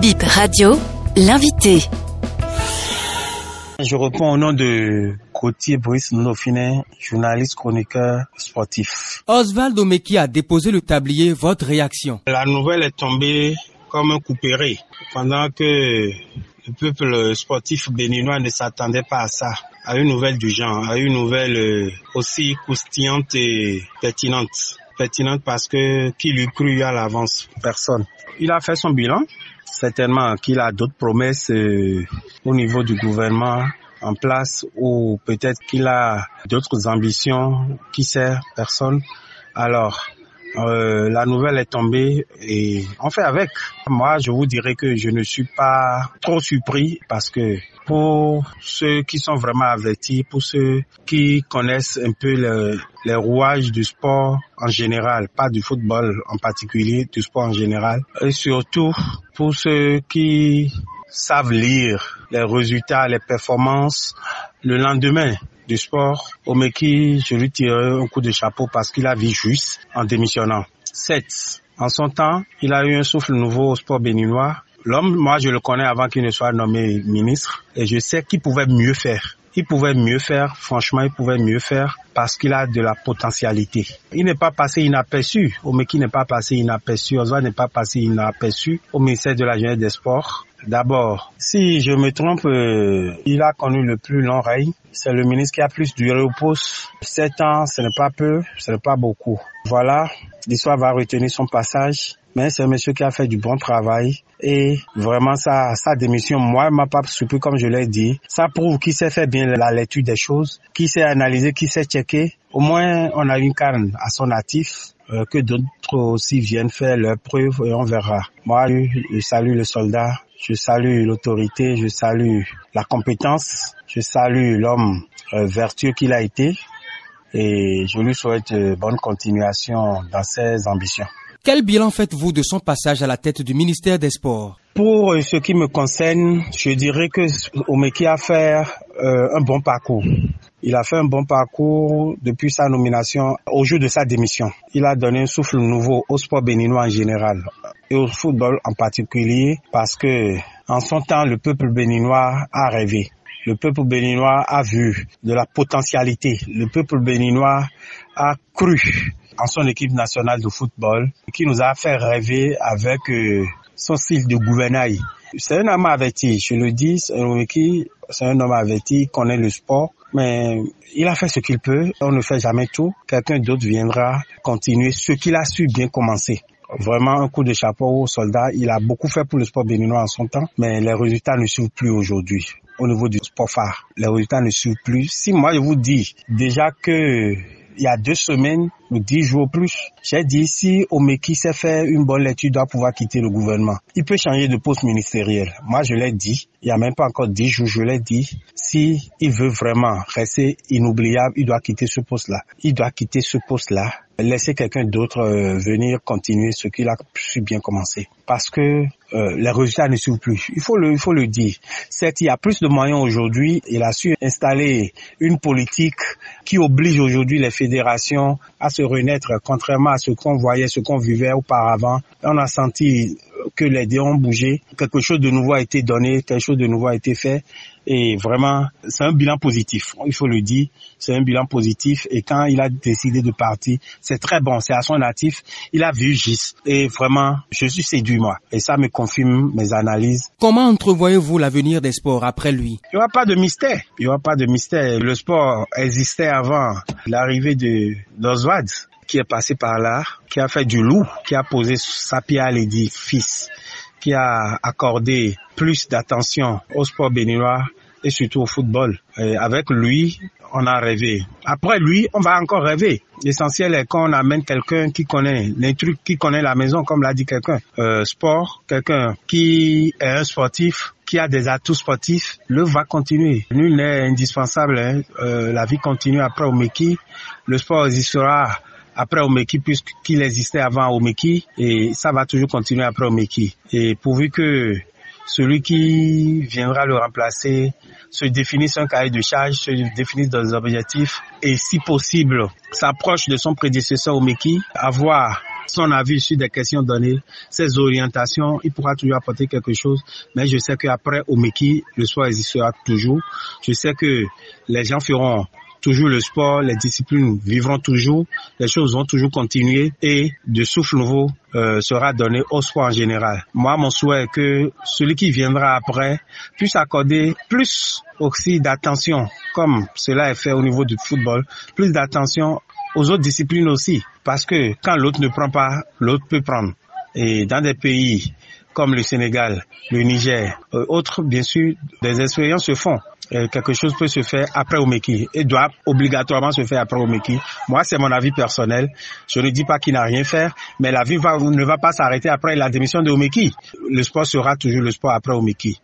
Bip Radio, l'invité. Je réponds au nom de Gauthier Brice Nofine, journaliste chroniqueur sportif. Osvaldo Meki a déposé le tablier. Votre réaction? La nouvelle est tombée comme un coupéré pendant que le peuple sportif béninois ne s'attendait pas à ça, à une nouvelle du genre, à une nouvelle euh, aussi croustillante et pertinente. Pertinente parce que qui lui crut à l'avance? Personne. Il a fait son bilan. Certainement qu'il a d'autres promesses euh, au niveau du gouvernement en place ou peut-être qu'il a d'autres ambitions, qui sait, personne. Alors, euh, la nouvelle est tombée et on fait avec. Moi, je vous dirais que je ne suis pas trop surpris parce que pour ceux qui sont vraiment avertis, pour ceux qui connaissent un peu le, les rouages du sport en général, pas du football en particulier, du sport en général, et surtout pour ceux qui savent lire les résultats, les performances le lendemain du sport, Omeki, je lui tire un coup de chapeau parce qu'il a vu juste en démissionnant. 7. En son temps, il a eu un souffle nouveau au sport béninois. L'homme, moi, je le connais avant qu'il ne soit nommé ministre et je sais qu'il pouvait mieux faire. Il pouvait mieux faire, franchement, il pouvait mieux faire parce qu'il a de la potentialité. Il n'est pas passé inaperçu. Omeki n'est pas passé inaperçu. Oswald n'est pas passé inaperçu au ministère de la Jeunesse des Sports. D'abord, si je me trompe, euh, il a connu le plus long règne. C'est le ministre qui a plus duré au poste. Sept ans, ce n'est pas peu, ce n'est pas beaucoup. Voilà, l'histoire va retenir son passage. Mais c'est un monsieur qui a fait du bon travail et vraiment sa, sa démission, moi, m'a pas surpris comme je l'ai dit. Ça prouve qu'il sait faire bien la lecture des choses, qu'il sait analyser, qu'il sait checker. Au moins, on a une carne à son actif euh, que d'autres aussi viennent faire leurs preuves et on verra. Moi, je salue le soldat, je salue l'autorité, je salue la compétence, je salue l'homme euh, vertueux qu'il a été et je lui souhaite euh, bonne continuation dans ses ambitions. Quel bilan faites-vous de son passage à la tête du ministère des Sports? Pour ce qui me concerne, je dirais que Omeki a fait euh, un bon parcours. Il a fait un bon parcours depuis sa nomination au jour de sa démission. Il a donné un souffle nouveau au sport béninois en général et au football en particulier parce que en son temps, le peuple béninois a rêvé. Le peuple béninois a vu de la potentialité. Le peuple béninois a cru en son équipe nationale de football qui nous a fait rêver avec euh, son style de gouvernail. C'est un homme averti, je le dis, c'est un homme averti, il connaît le sport, mais il a fait ce qu'il peut, on ne fait jamais tout. Quelqu'un d'autre viendra continuer ce qu'il a su bien commencer. Vraiment un coup de chapeau au soldat. Il a beaucoup fait pour le sport béninois en son temps, mais les résultats ne suivent plus aujourd'hui. Au niveau du sport phare, les résultats ne suivent plus. Si moi je vous dis déjà que il y a deux semaines dix jours plus, j'ai dit si Omeki sait faire une bonne lecture, doit pouvoir quitter le gouvernement. Il peut changer de poste ministériel. Moi, je l'ai dit. Il y a même pas encore dix jours, je l'ai dit. Si il veut vraiment rester inoubliable, il doit quitter ce poste-là. Il doit quitter ce poste-là laisser quelqu'un d'autre euh, venir continuer ce qu'il a su bien commencer. Parce que euh, les résultats ne suivent plus. Il faut le, il faut le dire. Certes, il y a plus de moyens aujourd'hui. Il a su installer une politique qui oblige aujourd'hui les fédérations à se renaître, contrairement à ce qu'on voyait, ce qu'on vivait auparavant. On a senti que les dés ont bougé, quelque chose de nouveau a été donné, quelque chose de nouveau a été fait. Et vraiment, c'est un bilan positif. Il faut le dire, c'est un bilan positif. Et quand il a décidé de partir, c'est très bon. C'est à son natif. Il a vu Gis. Et vraiment, je suis séduit, moi. Et ça me confirme mes analyses. Comment entrevoyez-vous l'avenir des sports après lui? Il n'y aura pas de mystère. Il n'y aura pas de mystère. Le sport existait avant l'arrivée de d'Oswald qui est passé par là, qui a fait du loup, qui a posé sa pierre à l'édifice, qui a accordé plus d'attention au sport béninois et surtout au football. Et avec lui, on a rêvé. Après lui, on va encore rêver. L'essentiel est qu'on amène quelqu'un qui connaît les trucs, qui connaît la maison, comme l'a dit quelqu'un. Euh, sport, quelqu'un qui est un sportif, qui a des atouts sportifs, le va continuer. Nul n'est indispensable. Hein. Euh, la vie continue après Omeki. Le sport existera après Omeki puisqu'il existait avant Omeki et ça va toujours continuer après Omeki. Et pourvu que celui qui viendra le remplacer se définisse un cahier de charge, se définisse des objectifs et si possible s'approche de son prédécesseur Omeki, avoir son avis sur des questions données, ses orientations, il pourra toujours apporter quelque chose. Mais je sais qu'après Omeki, le sport existera toujours. Je sais que les gens feront toujours le sport, les disciplines vivront toujours, les choses vont toujours continuer et de souffle nouveau euh, sera donné au sport en général. Moi, mon souhait est que celui qui viendra après puisse accorder plus aussi d'attention, comme cela est fait au niveau du football, plus d'attention aux autres disciplines aussi, parce que quand l'autre ne prend pas, l'autre peut prendre. Et dans des pays comme le Sénégal, le Niger, euh, autres, bien sûr, des expériences se font. Et quelque chose peut se faire après Omeki et doit obligatoirement se faire après Omeki. Moi, c'est mon avis personnel. Je ne dis pas qu'il n'a rien fait, mais la vie ne va pas s'arrêter après la démission de Omeki. Le sport sera toujours le sport après Omeki.